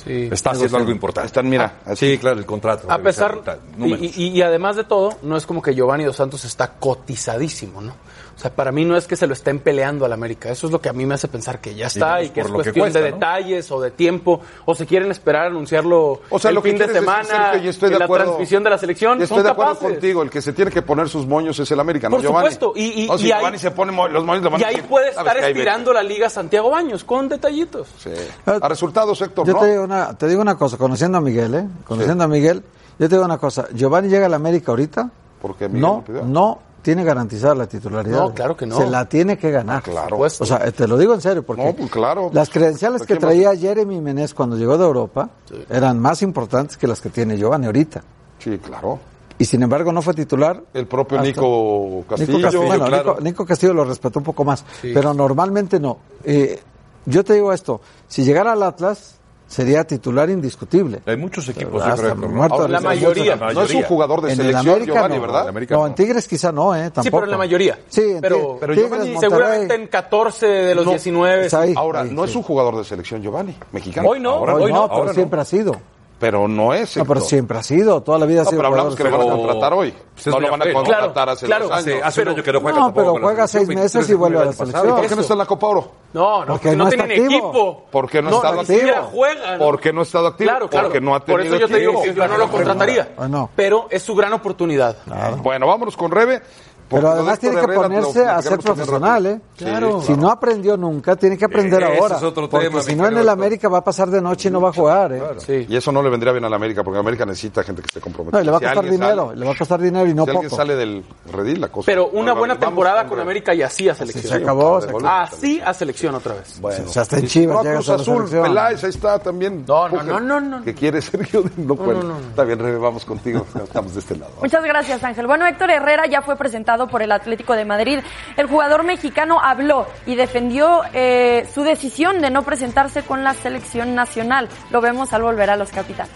Está haciendo algo importante. Están, mira, Sí, claro, el contrato. A pesar, y además de todo, no es como que Giovanni Dos Santos está cotizadísimo, ¿no? O sea, para mí no es que se lo estén peleando al América. Eso es lo que a mí me hace pensar que ya está pues, y que es lo que cuestión cuesta, de ¿no? detalles o de tiempo o se quieren esperar a anunciarlo O sea, el lo que fin de quieres decir, semana Sergio, estoy de en la acuerdo. transmisión de la selección. Estoy Son de acuerdo capaces. contigo, el que se tiene que poner sus moños es el América, no Por Giovanni. supuesto, y- y- No, si y ahí- Giovanni se pone mo- los moños le van Y a ahí decir, puede "Sabes estar que estirando la liga Santiago Baños con detallitos. vete". Sí. A resultados, Héctor, Yo ¿no? te digo, una, te digo una cosa, conociendo a Miguel, ¿eh? Conociendo a Miguel, yo te digo una cosa, Giovanni llega a la América ahorita, Porque Miguel no, lo no tiene garantizada la titularidad. No, claro que no. Se la tiene que ganar. claro. O sea, te lo digo en serio, porque No, pues claro. las credenciales ¿De que traía Jeremy Menez cuando llegó de Europa eran más importantes que las que tiene Giovanni ahorita. Sí, claro. Y sin embargo no fue titular. El propio hasta- Nico Castillo. Nico Castillo, bueno, claro. Nico, Nico Castillo lo respetó un poco más, pero normalmente no. Eh, yo te digo esto, si llegara al Atlas, sería titular indiscutible. Hay muchos equipos, Hasta yo creo, muerto Ahora, de la mayoría. No es un jugador de En el selección, América Giovanni, no. ¿verdad? En América no, en Tigres quizá no, ¿eh? Tampoco. Sí, pero en la mayoría. Sí, en pero, Tigres, pero Tigres, Giovanni seguramente en 14 de los No, 19. Está ahí. Ahora, Ahí, no es sí. un jugador de selección, Giovanni, mexicano. Hoy no, Ahora Hoy no, pero ahora no. siempre ha sido. Pero no es. No, pero siempre ha sido, toda la vida ha No, sido. pero hablamos que lo van a contratar hoy. Pues es no lo van a afecto. contratar Claro, hace claro, dos años. Hace, hace un año que no juega No, pero juega seis meses 23 y vuelve a la selección. ¿Por qué no está en la Copa Oro? No, no, Porque no, tienen activo. equipo. Porque no, No, está activo. siquiera juega, ¿no? Porque no ha estado activo. Claro, claro. Porque no ha Por tenido eso yo te digo que yo no lo contrataría. Ah, no. Pero es su gran oportunidad. Bueno, vámonos con Rebe. Pero además tiene que Herrera ponerse lo- a ser profesional. ¿eh? Sí, Claro. Si claro. no aprendió nunca, tiene que aprender Ese ahora. es otro porque tema, si no en el. América va a pasar de noche y no va a jugar, ¿eh? Sí. Y eso no le vendría bien a la América, porque América necesita gente que esté comprometida. No, y le va a costar dinero, sale- le va a costar dinero y no si poco. sale del redil, la cosa. Pero una buena vamos temporada con. América y así a selección. se acabó, se acabó. Así a selección otra vez. Bueno. O sea, hasta en Chivas no, llegas Cruz a la Azul. Peláez, ahí está también. No, no, no, no, no. Que quiere Sergio, no, cuenta. Está bien, Rebe, vamos contigo. Estamos de este lado. Muchas gracias, Ángel. Bueno, Héctor Herrera ya fue presentado por el Atlético de Madrid. El jugador mexicano habló y defendió eh, su decisión de no presentarse con la selección nacional. Lo vemos al volver a los capitanes.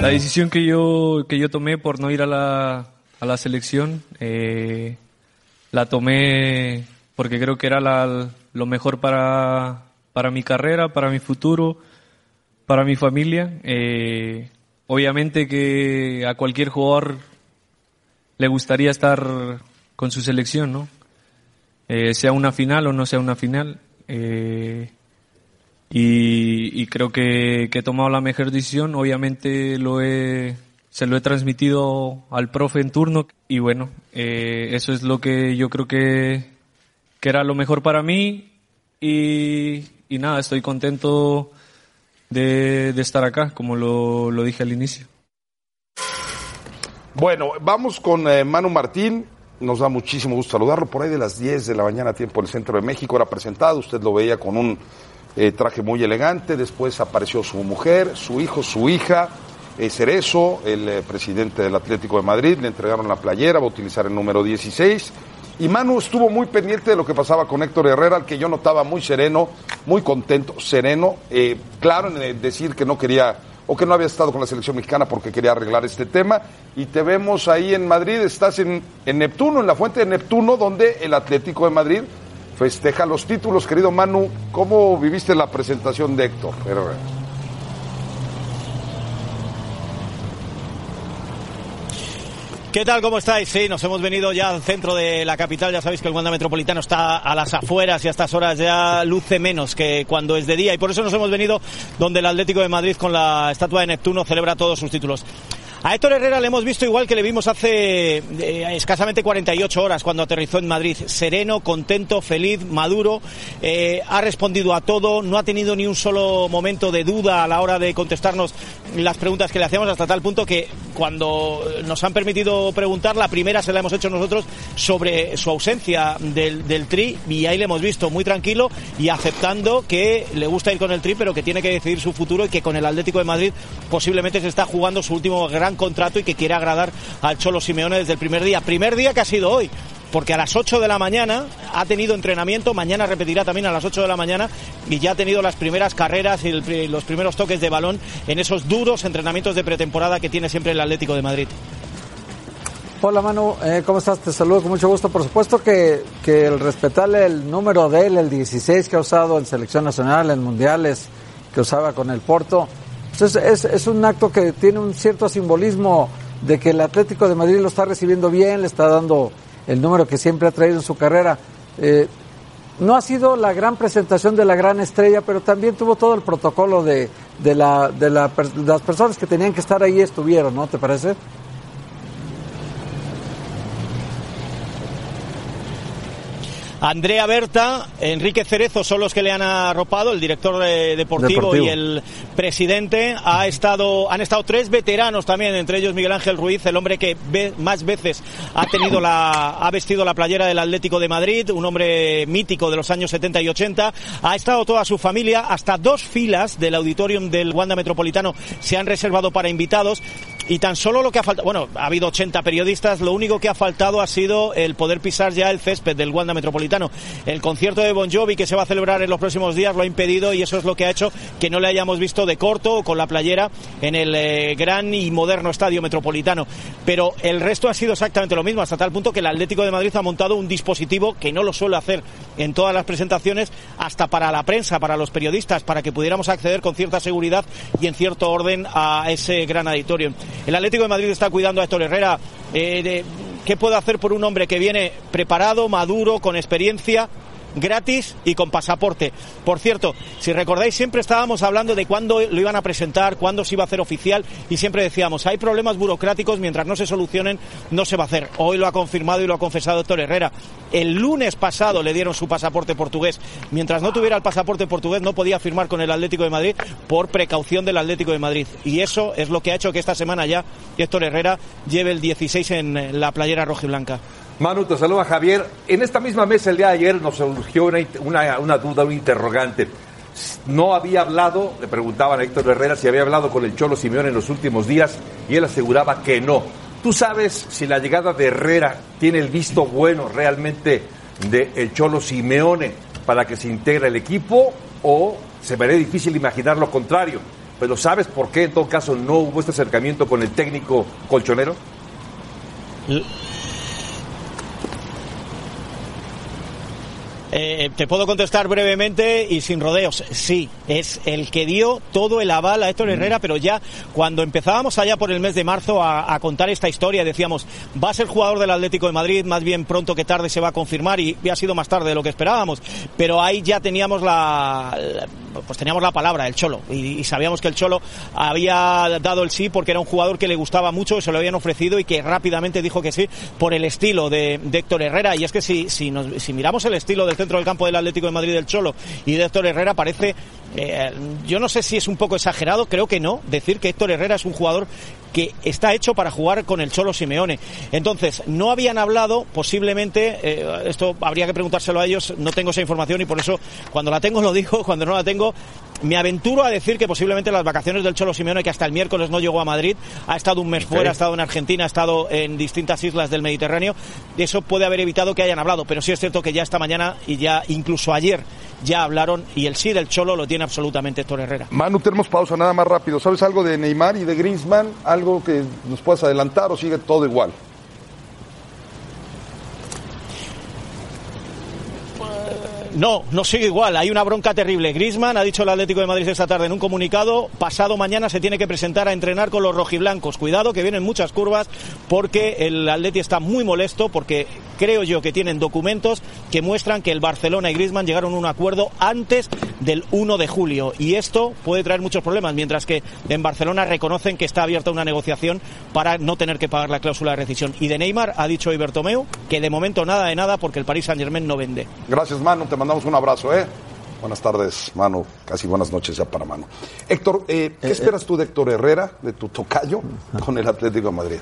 La decisión que yo, que yo tomé por no ir a la, a la selección, eh, la tomé porque creo que era lo mejor para, para mi carrera, para mi futuro, para mi familia. Eh, obviamente que a cualquier jugador le gustaría estar con su selección, ¿no? Eh, sea una final o no sea una final. Eh, y, creo que, que he tomado la mejor decisión. Obviamente lo he, se lo he transmitido al profe en turno y bueno, eh, eso es lo que yo creo que, que era lo mejor para mí y, y nada, estoy contento de, de estar acá, como lo, lo dije al inicio. Bueno, vamos con eh, Manu Martín. Nos da muchísimo gusto saludarlo. Por ahí de las 10 de la mañana, tiempo del centro de México, era presentado. Usted lo veía con un eh, traje muy elegante. Después apareció su mujer, su hijo, su hija. eh, Cerezo, el presidente del Atlético de Madrid. Le entregaron la playera, va a utilizar el número 16. Y Manu estuvo muy pendiente de lo que pasaba con Héctor Herrera, al que yo notaba muy sereno, muy contento, sereno, eh, claro en decir que no quería o que no había estado con la selección mexicana porque quería arreglar este tema. Y te vemos ahí en Madrid, estás en, en Neptuno, en la fuente de Neptuno, donde el Atlético de Madrid festeja los títulos. Querido Manu, ¿cómo viviste la presentación de Héctor Herrera? ¿Qué tal? ¿Cómo estáis? Sí, nos hemos venido ya al centro de la capital. Ya sabéis que el Wanda Metropolitano está a las afueras y a estas horas ya luce menos que cuando es de día. Y por eso nos hemos venido donde el Atlético de Madrid con la estatua de Neptuno celebra todos sus títulos. A Héctor Herrera le hemos visto igual que le vimos hace eh, escasamente 48 horas cuando aterrizó en Madrid. Sereno, contento, feliz, maduro. eh, ha respondido a todo. No ha tenido ni un solo momento de duda a la hora de contestarnos las preguntas que le hacíamos hasta tal punto que cuando nos han permitido preguntar, la primera se la hemos hecho nosotros sobre su ausencia del Tri y ahí le hemos visto muy tranquilo y aceptando que le gusta ir con el Tri, pero que tiene que decidir su futuro y que con el Atlético de Madrid posiblemente se está jugando su último gran contrato y que quiere agradar al Cholo Simeone desde el primer día. Primer día que ha sido hoy porque a las 8 de la mañana ha tenido entrenamiento, mañana repetirá también a las 8 de la mañana y ya ha tenido las primeras carreras y el- los primeros toques de balón en esos duros entrenamientos de pretemporada que tiene siempre el Atlético de Madrid. Hola Manu, eh, ¿cómo estás? Te saludo con mucho gusto. Por supuesto que, que el respetarle el número de él, el 16 que ha usado en selección nacional, en mundiales, que usaba con el Porto, pues es, un acto que tiene un cierto simbolismo de que el Atlético de Madrid lo está recibiendo bien, le está dando el número que siempre ha traído en su carrera. Eh, no ha sido la gran presentación de la gran estrella, pero también tuvo todo el protocolo de, de las personas que tenían que estar ahí estuvieron, ¿no? ¿Te parece? Andrea Berta, Enrique Cerezo son los que le han arropado, el director deportivo, Deportivo. y el presidente. Ha estado, han estado tres veteranos también, entre ellos Miguel Ángel Ruiz, el hombre que ve- más veces ha tenido la, ha vestido la playera del Atlético de Madrid, un hombre mítico de los años 70 y 80. Ha estado toda su familia, hasta dos filas del auditorium del Wanda Metropolitano se han reservado para invitados. Y tan solo lo que ha faltado, bueno, ha habido 80 periodistas, lo único que ha faltado ha sido el poder pisar ya el césped del Wanda Metropolitano. El concierto de Bon Jovi que se va a celebrar en los próximos días lo ha impedido y eso es lo que ha hecho que no le hayamos visto de corto o con la playera en el eh, gran y moderno estadio metropolitano. Pero el resto ha sido exactamente lo mismo, hasta tal punto que el Atlético de Madrid ha montado un dispositivo que no lo suele hacer en todas las presentaciones, hasta para la prensa, para los periodistas, para que pudiéramos acceder con cierta seguridad y en cierto orden a ese gran auditorio. El Atlético de Madrid está cuidando a Héctor Herrera. eh, de- ¿Qué puede hacer por un hombre que viene preparado, maduro, con experiencia? Gratis y con pasaporte. Por cierto, si recordáis, siempre estábamos hablando de cuándo lo iban a presentar, cuándo se iba a hacer oficial y siempre decíamos, hay problemas burocráticos, mientras no se solucionen, no se va a hacer. Hoy lo ha confirmado y lo ha confesado Héctor Herrera. El lunes pasado le dieron su pasaporte portugués. Mientras no tuviera el pasaporte portugués, no podía firmar con el Atlético de Madrid por precaución del Atlético de Madrid. Y eso es lo que ha hecho que esta semana ya Héctor Herrera lleve el 16 en la playera roja y blanca. Manu, te saluda Javier. En esta misma mesa el día de ayer nos surgió una, duda, un interrogante. No había hablado, le preguntaban a Héctor Herrera si había hablado con el Cholo Simeone en los últimos días y él aseguraba que no. ¿Tú sabes si la llegada de Herrera tiene el visto bueno realmente de el Cholo Simeone para que se integre el equipo o se verá difícil imaginar lo contrario? Pero ¿sabes por qué en todo caso no hubo este acercamiento con el técnico colchonero? Eh, te puedo contestar brevemente y sin rodeos. Sí, es el que dio todo el aval a Héctor Herrera, pero ya cuando empezábamos allá por el mes de marzo a, a contar esta historia, decíamos, va a ser jugador del Atlético de Madrid, más bien pronto que tarde se va a confirmar y, y ha sido más tarde de lo que esperábamos. Pero ahí ya teníamos la, la- pues teníamos la palabra, el Cholo, y, y sabíamos que el Cholo había dado el sí porque era un jugador que le gustaba mucho, que se lo habían ofrecido y que rápidamente dijo que sí por el estilo de, de Héctor Herrera. Y es que si, si, nos- si miramos el estilo del centro del campo del Atlético de Madrid del Cholo y de Héctor Herrera, parece, eh, yo no sé si es un poco exagerado, creo que no, decir que Héctor Herrera es un jugador que está hecho para jugar con el Cholo Simeone. Entonces, no habían hablado, posiblemente, eh, esto habría que preguntárselo a ellos, no tengo esa información y por eso cuando la tengo lo digo, cuando no la tengo me aventuro a decir que posiblemente las vacaciones del Cholo Simeone, que hasta el miércoles no llegó a Madrid, ha estado un mes fuera, ha estado en Argentina, ha estado en distintas islas del Mediterráneo, eso puede haber evitado que hayan hablado, pero sí es cierto que ya esta mañana y ya incluso ayer ya hablaron y el sí del Cholo lo tiene absolutamente Héctor Herrera. Manu, tenemos pausa, nada más rápido. ¿Sabes algo de Neymar y de Griezmann? ¿Algo que nos puedas adelantar o sigue todo igual? No, no sigue igual. Hay una bronca terrible. Grisman ha dicho el Atlético de Madrid esta tarde en un comunicado. Pasado mañana se tiene que presentar a entrenar con los rojiblancos. Cuidado que vienen muchas curvas porque el Atleti está muy molesto porque creo yo que tienen documentos que muestran que el Barcelona y Grisman llegaron a un acuerdo antes del 1 de julio y esto puede traer muchos problemas. Mientras que en Barcelona reconocen que está abierta una negociación para no tener que pagar la cláusula de rescisión. Y de Neymar ha dicho hoy Bertomeu que de momento nada de nada porque el Paris Saint Germain no vende. Gracias, mandamos un abrazo, ¿eh? Buenas tardes, Manu. Casi buenas noches ya para Manu. Héctor, eh, ¿qué esperas tú de Héctor Herrera, de tu tocayo, con el Atlético de Madrid?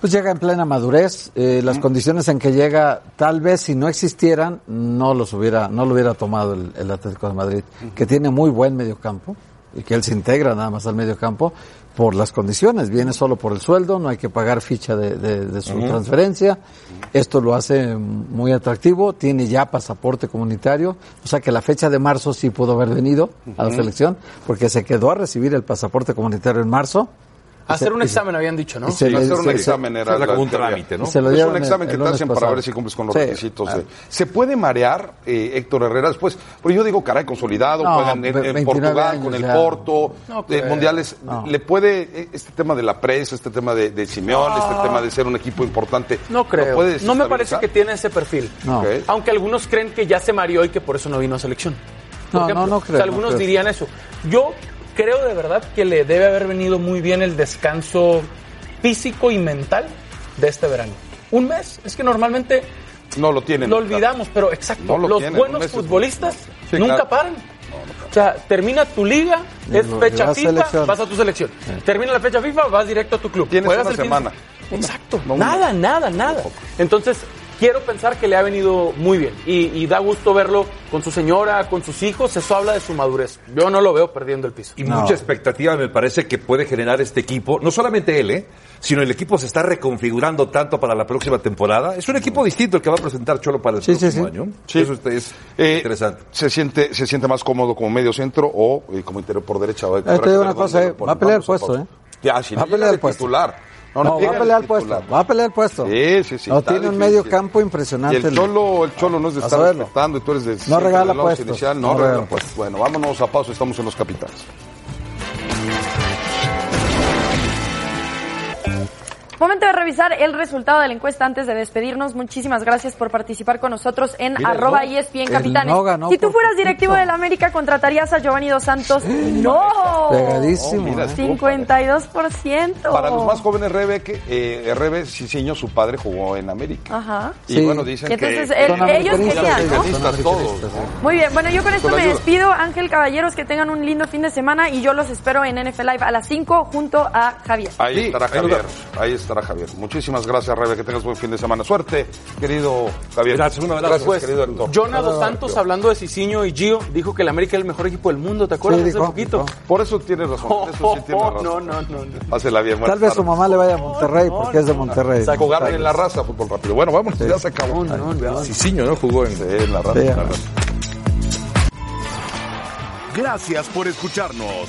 Pues llega en plena madurez. eh, las condiciones en que llega, tal vez si no existieran, no los hubiera, no lo hubiera tomado el, el Atlético de Madrid, que tiene muy buen mediocampo y que él se integra nada más al mediocampo por las condiciones. Viene solo por el sueldo, no hay que pagar ficha de, de- de su transferencia. Esto lo hace muy atractivo. Tiene ya pasaporte comunitario, o sea que la fecha de marzo sí pudo haber venido a la selección, porque se quedó a recibir el pasaporte comunitario en marzo. Hacer un examen habían dicho, ¿no? se hacer un se- examen era como un trámite, ¿no? Es Se lo un examen el- que el te hacen para ver si cumples con los Sí. requisitos. Ah. de- ¿Se puede marear eh, Héctor Herrera después? Porque yo digo, caray, consolidado, No, juegan en, ve- en 29 Portugal años con el ya. Porto, mundiales. No. ¿Le puede eh, este tema de la prensa, este tema de, de Simeón, este tema de ser un equipo importante? No creo. ¿lo puede No me parece que tiene ese perfil. Aunque algunos creen que ya se mareó y que por eso no vino a selección. Por No, ejemplo, no, no o creo, algunos creo. dirían eso. Yo creo de verdad que le debe haber venido muy bien el descanso físico y mental de este verano. Un mes. Es que normalmente No lo tienen. lo olvidamos, pero exacto. No lo los tienen, buenos futbolistas Sí, nunca claro. paran. O sea, termina tu liga, es fecha FIFA, selección. vas a tu selección. Termina la fecha FIFA, vas directo a tu club. Tienes Juegas una el semana. Exacto. Nada, nada, nada. Entonces, quiero pensar que le ha venido muy bien. Y, y da gusto verlo con su señora, con sus hijos. Eso habla de su madurez. Yo no lo veo perdiendo el piso. Y mucha expectativa me parece que puede generar este equipo, no solamente él, ¿eh? sino el equipo se está reconfigurando tanto para la próxima temporada. Es un equipo distinto el que va a presentar Cholo para el próximo año. Sí. Eso está- es Eh, interesante. ¿Se siente, ¿Se siente más cómodo como medio centro o eh, como interior por derecha? Te digo una cosa, eh, va a pelear el puesto, ¿eh? Ya, si Va a pelear el puesto. titular. No, no, va a pelear el puesto. Va a pelear el puesto. Sí, sí, sí. No, tiene un medio campo impresionante. Y el cholo, el cholo no es de estar respetando y tú eres de siempre regala puestos, inicial, no, no regala puestos. Bueno, vámonos a paso, estamos en los capitanes. Momento de revisar el resultado de la encuesta antes de despedirnos. Muchísimas gracias por participar con nosotros en Mira, arroba no, ESPN Capitanes. no ganó si tú fueras directivo del América, ¿contratarías a Giovanni Dos Santos? ¡No! Pegadísimo. Oh, mira, ¿eh? 52%. Para los más jóvenes, Rebe, que eh, Rebe Ciseño, su padre jugó en América. Ajá. Y Sí. bueno, dicen entonces que... él- Son ellos querían, ¿no? todos. Muy bien, bueno, yo con esto Con me despido. Ángel Caballeros, que tengan un lindo fin de semana y yo los espero en NFL Live a las 5 junto a Javier. Ahí Sí, estará Javier. Ahí estará Javier. Muchísimas gracias, Rebe. Que tengas buen fin de semana. Suerte, querido Javier. Gracias, un abrazo. Gracias, Pues, querido Héctor. Jonah Dos Santos, hablando de Cicinho y Gio, dijo que el América es el mejor equipo del mundo, ¿te acuerdas? Sí, Hace dijo, poquito. dijo. Por eso tienes razón. Eso sí tienes razón. no, no, no, no. Bien. Tal vez su mamá le vaya a Monterrey porque es de Monterrey. Jugaron en la raza, fútbol rápido. Bueno, vamos, ya se acabó. ¿no? Jugó en... Sí, en la raza. Sí, en la raza. Gracias por escucharnos.